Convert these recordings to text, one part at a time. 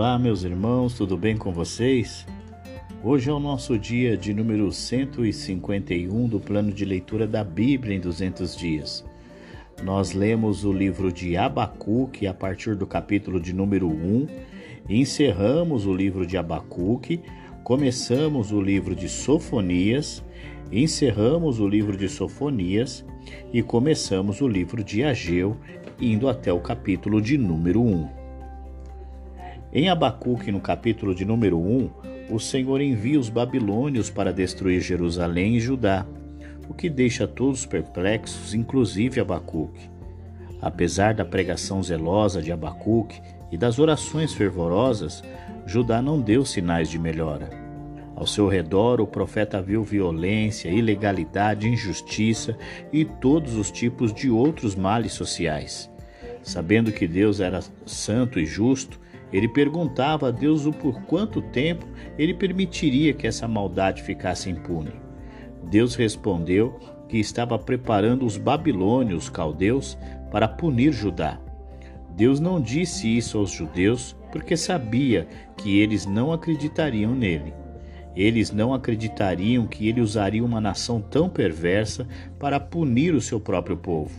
Olá, meus irmãos, tudo bem com vocês? Hoje é o nosso dia de número 151 do plano de leitura da Bíblia em 200 dias. Nós lemos o livro de Abacuque a partir do capítulo de número 1, encerramos o livro de Abacuque, começamos o livro de Sofonias, encerramos o livro de Sofonias e começamos o livro de Ageu, indo até o capítulo de número 1. Em Abacuque, no capítulo de número 1, o Senhor envia os babilônios para destruir Jerusalém e Judá, o que deixa todos perplexos, inclusive Abacuque. Apesar da pregação zelosa de Abacuque e das orações fervorosas, Judá não deu sinais de melhora. Ao seu redor, o profeta viu violência, ilegalidade, injustiça e todos os tipos de outros males sociais. Sabendo que Deus era santo e justo, ele perguntava a Deus o por quanto tempo ele permitiria que essa maldade ficasse impune. Deus respondeu que estava preparando os babilônios, os caldeus, para punir Judá. Deus não disse isso aos judeus porque sabia que eles não acreditariam nele. Eles não acreditariam que ele usaria uma nação tão perversa para punir o seu próprio povo.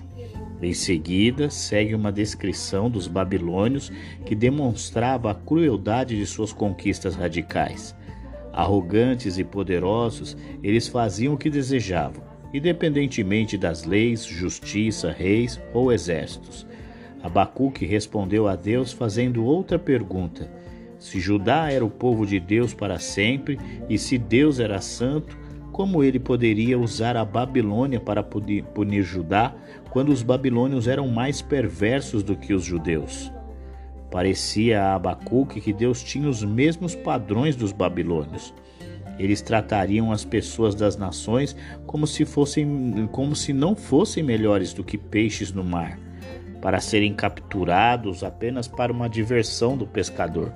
Em seguida, segue uma descrição dos babilônios que demonstrava a crueldade de suas conquistas radicais. Arrogantes e poderosos, eles faziam o que desejavam, independentemente das leis, justiça, reis ou exércitos. Abacuque respondeu a Deus fazendo outra pergunta: Se Judá era o povo de Deus para sempre e se Deus era santo, como ele poderia usar a Babilônia para punir Judá quando os babilônios eram mais perversos do que os judeus? Parecia a Abacuque que Deus tinha os mesmos padrões dos babilônios. Eles tratariam as pessoas das nações como se fossem como se não fossem melhores do que peixes no mar, para serem capturados apenas para uma diversão do pescador.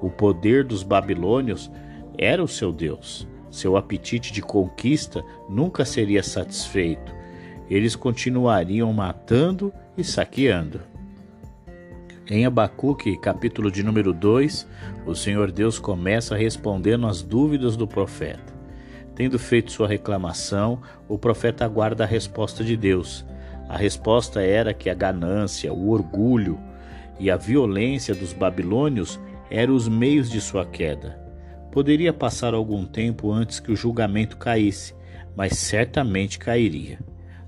O poder dos babilônios era o seu Deus. Seu apetite de conquista nunca seria satisfeito. Eles continuariam matando e saqueando. Em Abacuque, capítulo de número 2, o Senhor Deus começa respondendo às dúvidas do profeta. Tendo feito sua reclamação, o profeta aguarda a resposta de Deus. A resposta era que a ganância, o orgulho e a violência dos babilônios eram os meios de sua queda. Poderia passar algum tempo antes que o julgamento caísse, mas certamente cairia.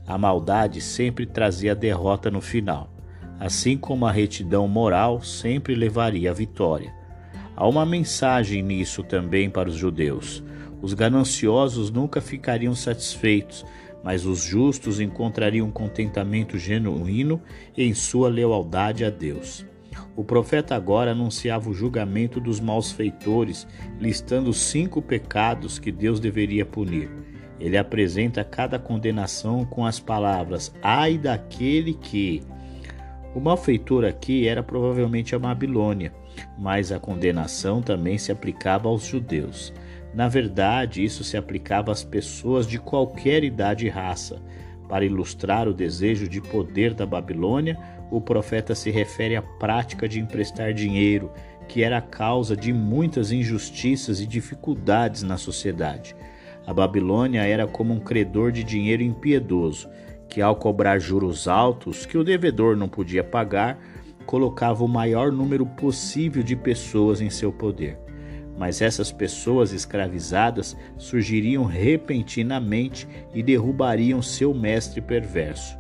A maldade sempre trazia derrota no final, assim como a retidão moral sempre levaria à vitória. Há uma mensagem nisso também para os judeus. Os gananciosos nunca ficariam satisfeitos, mas os justos encontrariam contentamento genuíno em sua lealdade a Deus. O profeta agora anunciava o julgamento dos malfeitores, listando cinco pecados que Deus deveria punir. Ele apresenta cada condenação com as palavras: Ai daquele que. O malfeitor aqui era provavelmente a Babilônia, mas a condenação também se aplicava aos judeus. Na verdade, isso se aplicava às pessoas de qualquer idade e raça. Para ilustrar o desejo de poder da Babilônia, o profeta se refere à prática de emprestar dinheiro, que era a causa de muitas injustiças e dificuldades na sociedade. A Babilônia era como um credor de dinheiro impiedoso, que ao cobrar juros altos que o devedor não podia pagar, colocava o maior número possível de pessoas em seu poder. Mas essas pessoas escravizadas surgiriam repentinamente e derrubariam seu mestre perverso.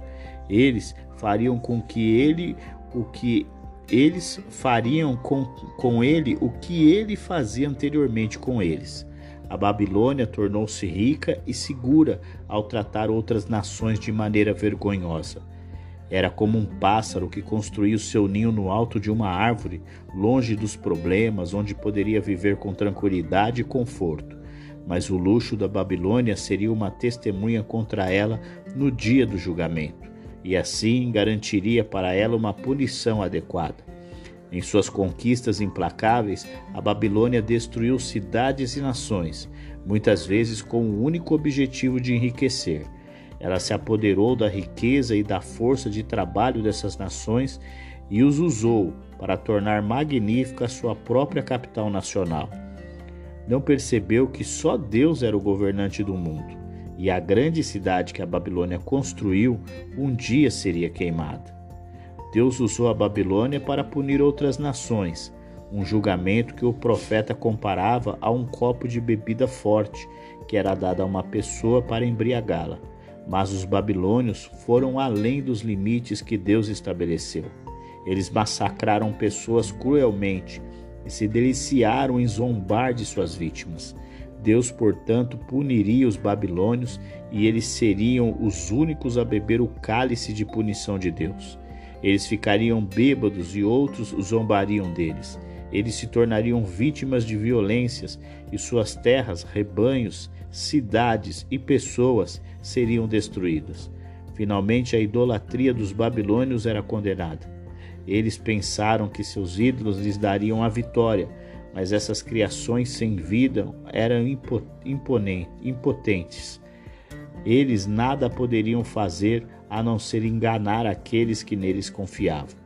Eles fariam com que ele o que eles fariam com, com ele o que ele fazia anteriormente com eles. A Babilônia tornou-se rica e segura ao tratar outras nações de maneira vergonhosa. Era como um pássaro que construía o seu ninho no alto de uma árvore, longe dos problemas, onde poderia viver com tranquilidade e conforto. Mas o luxo da Babilônia seria uma testemunha contra ela no dia do julgamento e assim garantiria para ela uma punição adequada. Em suas conquistas implacáveis, a Babilônia destruiu cidades e nações, muitas vezes com o único objetivo de enriquecer. Ela se apoderou da riqueza e da força de trabalho dessas nações e os usou para tornar magnífica sua própria capital nacional. Não percebeu que só Deus era o governante do mundo e a grande cidade que a Babilônia construiu um dia seria queimada. Deus usou a Babilônia para punir outras nações, um julgamento que o profeta comparava a um copo de bebida forte que era dado a uma pessoa para embriagá-la. Mas os babilônios foram além dos limites que Deus estabeleceu. Eles massacraram pessoas cruelmente e se deliciaram em zombar de suas vítimas. Deus, portanto, puniria os babilônios e eles seriam os únicos a beber o cálice de punição de Deus. Eles ficariam bêbados e outros zombariam deles. Eles se tornariam vítimas de violências e suas terras, rebanhos, cidades e pessoas seriam destruídas. Finalmente, a idolatria dos babilônios era condenada. Eles pensaram que seus ídolos lhes dariam a vitória, mas essas criações sem vida eram impotentes. Eles nada poderiam fazer a não ser enganar aqueles que neles confiavam.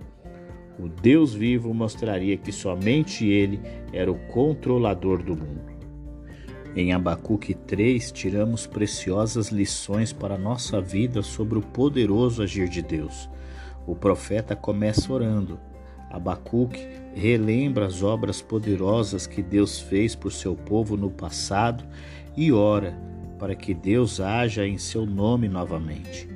O Deus vivo mostraria que somente Ele era o controlador do mundo. Em Abacuque 3, tiramos preciosas lições para a nossa vida sobre o poderoso agir de Deus. O profeta começa orando. Abacuque relembra as obras poderosas que Deus fez por seu povo no passado e ora para que Deus haja em seu nome novamente.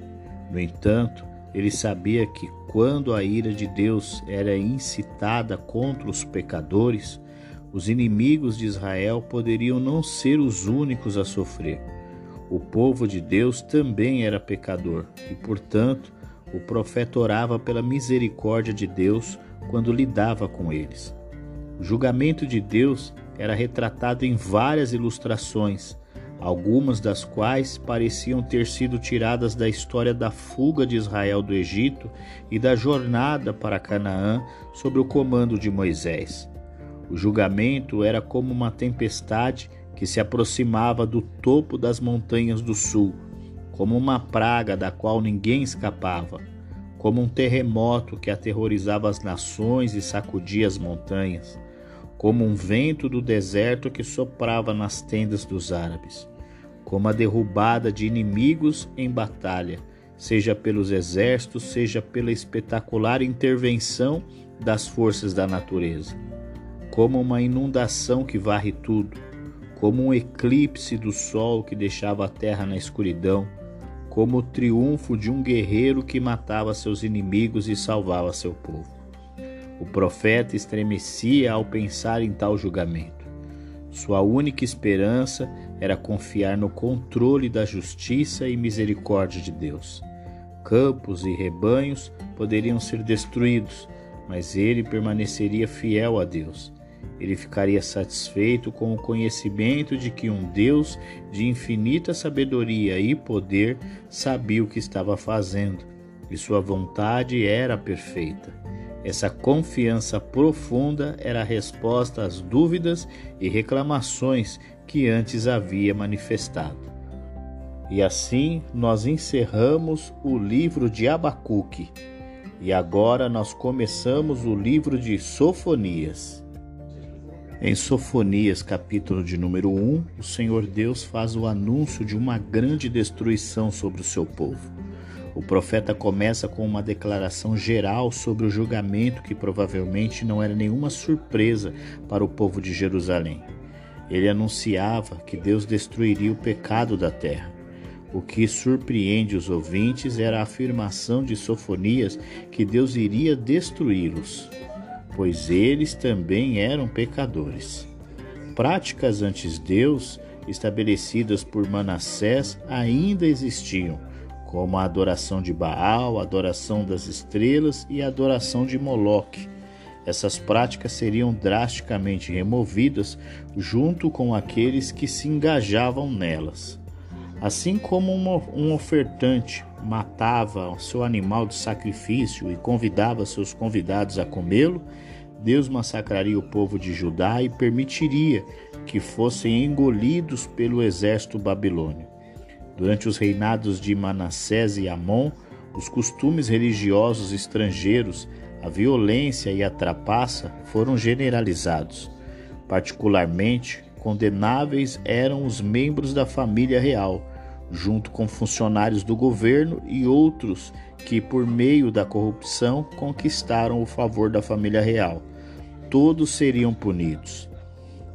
No entanto, ele sabia que quando a ira de Deus era incitada contra os pecadores, os inimigos de Israel poderiam não ser os únicos a sofrer. O povo de Deus também era pecador e, portanto, o profeta orava pela misericórdia de Deus quando lidava com eles. O julgamento de Deus era retratado em várias ilustrações, algumas das quais pareciam ter sido tiradas da história da fuga de Israel do Egito e da jornada para Canaã sob o comando de Moisés. O julgamento era como uma tempestade que se aproximava do topo das montanhas do sul, como uma praga da qual ninguém escapava, como um terremoto que aterrorizava as nações e sacudia as montanhas como um vento do deserto que soprava nas tendas dos árabes, como a derrubada de inimigos em batalha, seja pelos exércitos, seja pela espetacular intervenção das forças da natureza, como uma inundação que varre tudo, como um eclipse do sol que deixava a terra na escuridão, como o triunfo de um guerreiro que matava seus inimigos e salvava seu povo. O profeta estremecia ao pensar em tal julgamento. Sua única esperança era confiar no controle da justiça e misericórdia de Deus. Campos e rebanhos poderiam ser destruídos, mas ele permaneceria fiel a Deus. Ele ficaria satisfeito com o conhecimento de que um Deus de infinita sabedoria e poder sabia o que estava fazendo, e sua vontade era perfeita. Essa confiança profunda era a resposta às dúvidas e reclamações que antes havia manifestado. E assim nós encerramos o livro de Abacuque. E agora nós começamos o livro de Sofonias. Em Sofonias, capítulo de número 1, o Senhor Deus faz o anúncio de uma grande destruição sobre o seu povo. O profeta começa com uma declaração geral sobre o julgamento que provavelmente não era nenhuma surpresa para o povo de Jerusalém. Ele anunciava que Deus destruiria o pecado da terra. O que surpreende os ouvintes era a afirmação de Sofonias que Deus iria destruí-los, pois eles também eram pecadores. Práticas antes Deus, estabelecidas por Manassés, ainda existiam como a adoração de Baal, a adoração das estrelas e a adoração de Moloque. Essas práticas seriam drasticamente removidas junto com aqueles que se engajavam nelas. Assim como um ofertante matava seu animal de sacrifício e convidava seus convidados a comê-lo, Deus massacraria o povo de Judá e permitiria que fossem engolidos pelo exército babilônio. Durante os reinados de Manassés e Amon, os costumes religiosos estrangeiros A violência e a trapaça foram generalizados. Particularmente, condenáveis eram os membros da família real, junto com funcionários do governo e outros que, por meio da corrupção, conquistaram o favor da família real. Todos seriam punidos.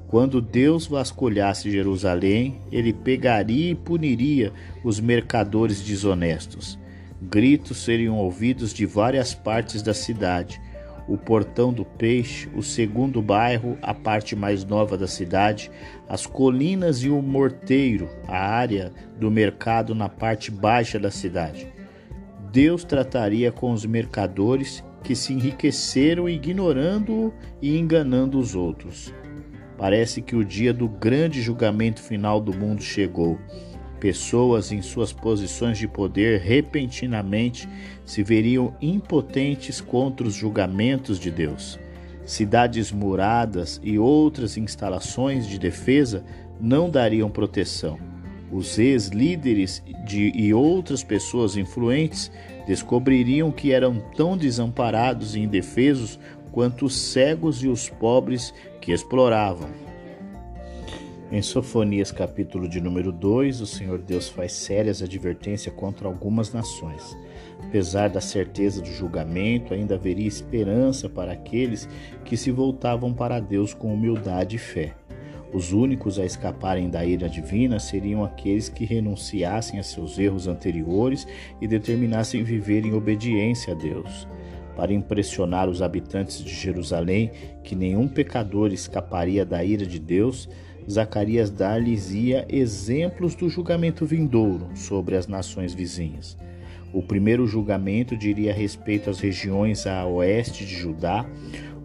Quando Deus vasculhasse Jerusalém, ele pegaria e puniria os mercadores desonestos. Gritos seriam ouvidos de várias partes da cidade. O Portão do Peixe, o segundo bairro, a parte mais nova da cidade, as colinas e o morteiro, a área do mercado na parte baixa da cidade. Deus trataria com os mercadores que se enriqueceram ignorando-o e enganando os outros. Parece que o dia do grande julgamento final do mundo chegou. Pessoas em suas posições de poder repentinamente se veriam impotentes contra os julgamentos de Deus. Cidades muradas e outras instalações de defesa não dariam proteção. Os ex-líderes e outras pessoas influentes descobririam que eram tão desamparados e indefesos quanto os cegos e os pobres que exploravam. Em Sofonias, capítulo de número 2, o Senhor Deus faz sérias advertências contra algumas nações. Apesar da certeza do julgamento, ainda haveria esperança para aqueles que se voltavam para Deus com humildade e fé. Os únicos a escaparem da ira divina seriam aqueles que renunciassem a seus erros anteriores e determinassem viver em obediência a Deus para impressionar os habitantes de Jerusalém que nenhum pecador escaparia da ira de Deus, Zacarias dar-lhes-ia exemplos do julgamento vindouro sobre as nações vizinhas. O primeiro julgamento diria respeito às regiões a oeste de Judá.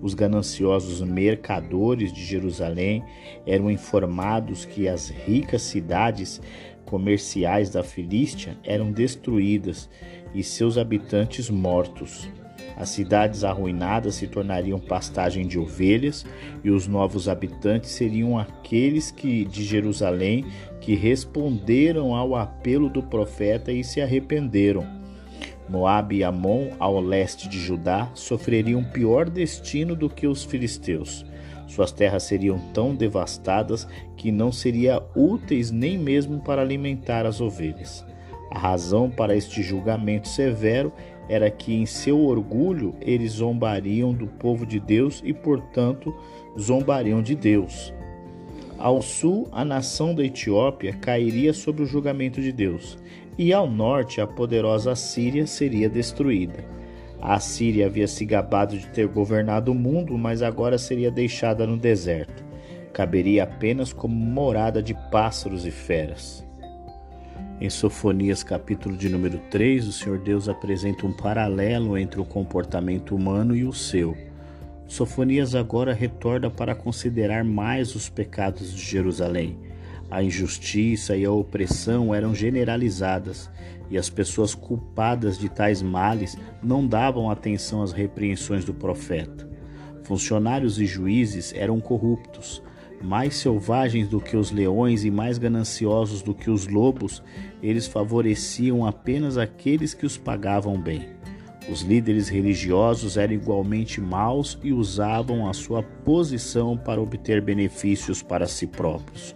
Os gananciosos mercadores de Jerusalém eram informados que as ricas cidades comerciais da Filístia eram destruídas e seus habitantes mortos. As cidades arruinadas se tornariam pastagem de ovelhas, e os novos habitantes seriam aqueles que de Jerusalém que responderam ao apelo do profeta e se arrependeram. Moabe e Amon, ao leste de Judá, sofreriam pior destino do que os filisteus. Suas terras seriam tão devastadas que não seriam úteis nem mesmo para alimentar as ovelhas. A razão para este julgamento severo era que em seu orgulho eles zombariam do povo de Deus e, portanto, zombariam de Deus. Ao sul, a nação da Etiópia cairia sob o julgamento de Deus, e ao norte, a poderosa Síria seria destruída. A Síria havia se gabado de ter governado o mundo, mas agora seria deixada no deserto. Caberia apenas como morada de pássaros e feras. Em Sofonias, capítulo de número 3, o Senhor Deus apresenta um paralelo entre o comportamento humano e o seu. Sofonias agora retorna para considerar mais os pecados de Jerusalém. A injustiça e a opressão eram generalizadas, e as pessoas culpadas de tais males não davam atenção às repreensões do profeta. Funcionários e juízes eram corruptos, mais selvagens do que os leões e mais gananciosos do que os lobos, eles favoreciam apenas aqueles que os pagavam bem. Os líderes religiosos eram igualmente maus e usavam a sua posição para obter benefícios para si próprios.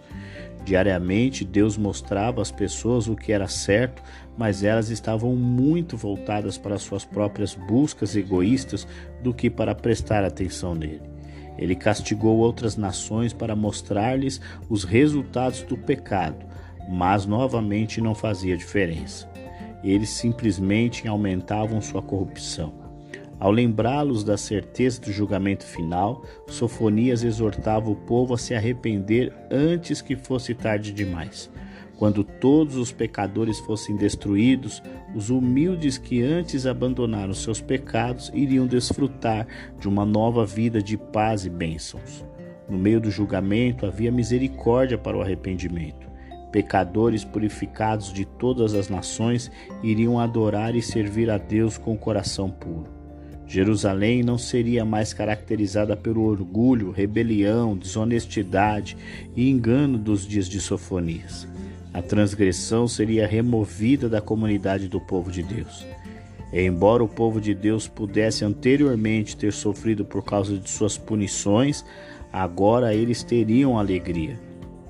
Diariamente, Deus mostrava às pessoas o que era certo, mas elas estavam muito voltadas para suas próprias buscas egoístas do que para prestar atenção nele. Ele castigou outras nações para mostrar-lhes os resultados do pecado, mas novamente não fazia diferença. Eles simplesmente aumentavam sua corrupção. Ao lembrá-los da certeza do julgamento final, Sofonias exortava o povo a se arrepender antes que fosse tarde demais. Quando todos os pecadores fossem destruídos, os humildes que antes abandonaram seus pecados iriam desfrutar de uma nova vida de paz e bênçãos. No meio do julgamento havia misericórdia para o arrependimento. Pecadores purificados de todas as nações iriam adorar e servir a Deus com o coração puro. Jerusalém não seria mais caracterizada pelo orgulho, rebelião, desonestidade e engano dos dias de Sofonias. A transgressão seria removida da comunidade do povo de Deus. Embora o povo de Deus pudesse anteriormente ter sofrido por causa de suas punições, agora eles teriam alegria.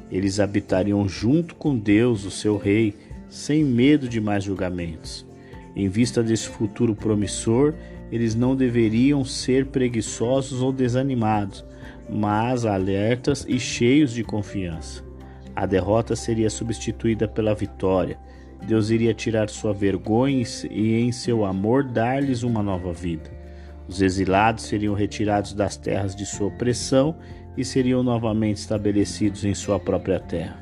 Eles habitariam junto com Deus, o seu Rei, sem medo de mais julgamentos. Em vista desse futuro promissor, eles não deveriam ser preguiçosos ou desanimados, mas alertas e cheios de confiança. A derrota seria substituída pela vitória. Deus iria tirar sua vergonha e, em seu amor, dar-lhes uma nova vida. Os exilados seriam retirados das terras de sua opressão e seriam novamente estabelecidos em sua própria terra.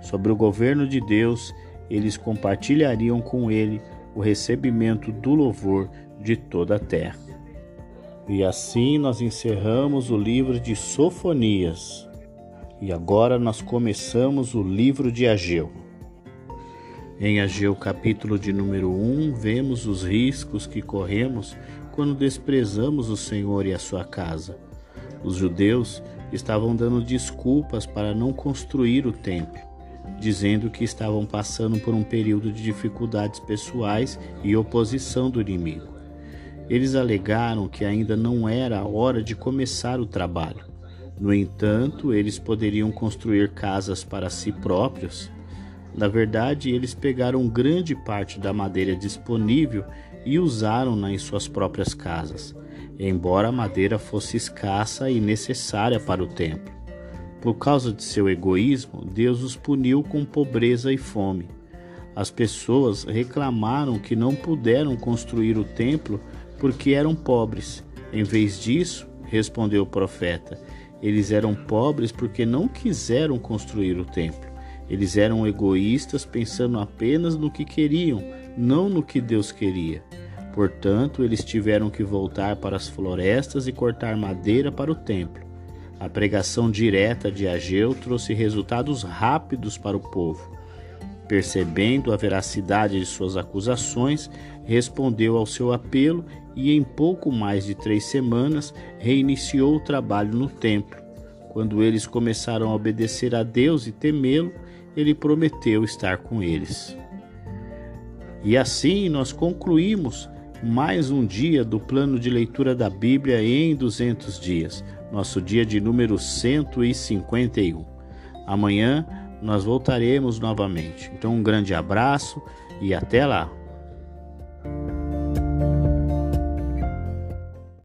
Sobre o governo de Deus, eles compartilhariam com ele o recebimento do louvor de toda a terra. E assim nós encerramos o livro de Sofonias. E agora nós começamos o livro de Ageu. Em Ageu, capítulo de número 1, vemos os riscos que corremos quando desprezamos o Senhor e a sua casa. Os judeus estavam dando desculpas para não construir o templo, dizendo que estavam passando por um período de dificuldades pessoais e oposição do inimigo. Eles alegaram que ainda não era a hora de começar o trabalho. No entanto, eles poderiam construir casas para si próprios na verdade, eles pegaram grande parte da madeira disponível e usaram-na em suas próprias casas, embora a madeira fosse escassa e necessária para o templo. Por causa de seu egoísmo, Deus os puniu com pobreza e fome. As pessoas reclamaram que não puderam construir o templo porque eram pobres. Em vez disso, respondeu o profeta, eles eram pobres porque não quiseram construir o templo. Eles eram egoístas, pensando apenas no que queriam, não no que Deus queria. Portanto, eles tiveram que voltar para as florestas e cortar madeira para o templo. A pregação direta de Ageu trouxe resultados rápidos para o povo. Percebendo a veracidade de suas acusações, respondeu ao seu apelo e, em pouco mais de três semanas, reiniciou o trabalho no templo. Quando eles começaram a obedecer a Deus e temê-lo, ele prometeu estar com eles. E assim nós concluímos mais um dia do plano de leitura da Bíblia em 200 dias, nosso dia de número 151. Amanhã nós voltaremos novamente. Então, um grande abraço e até lá!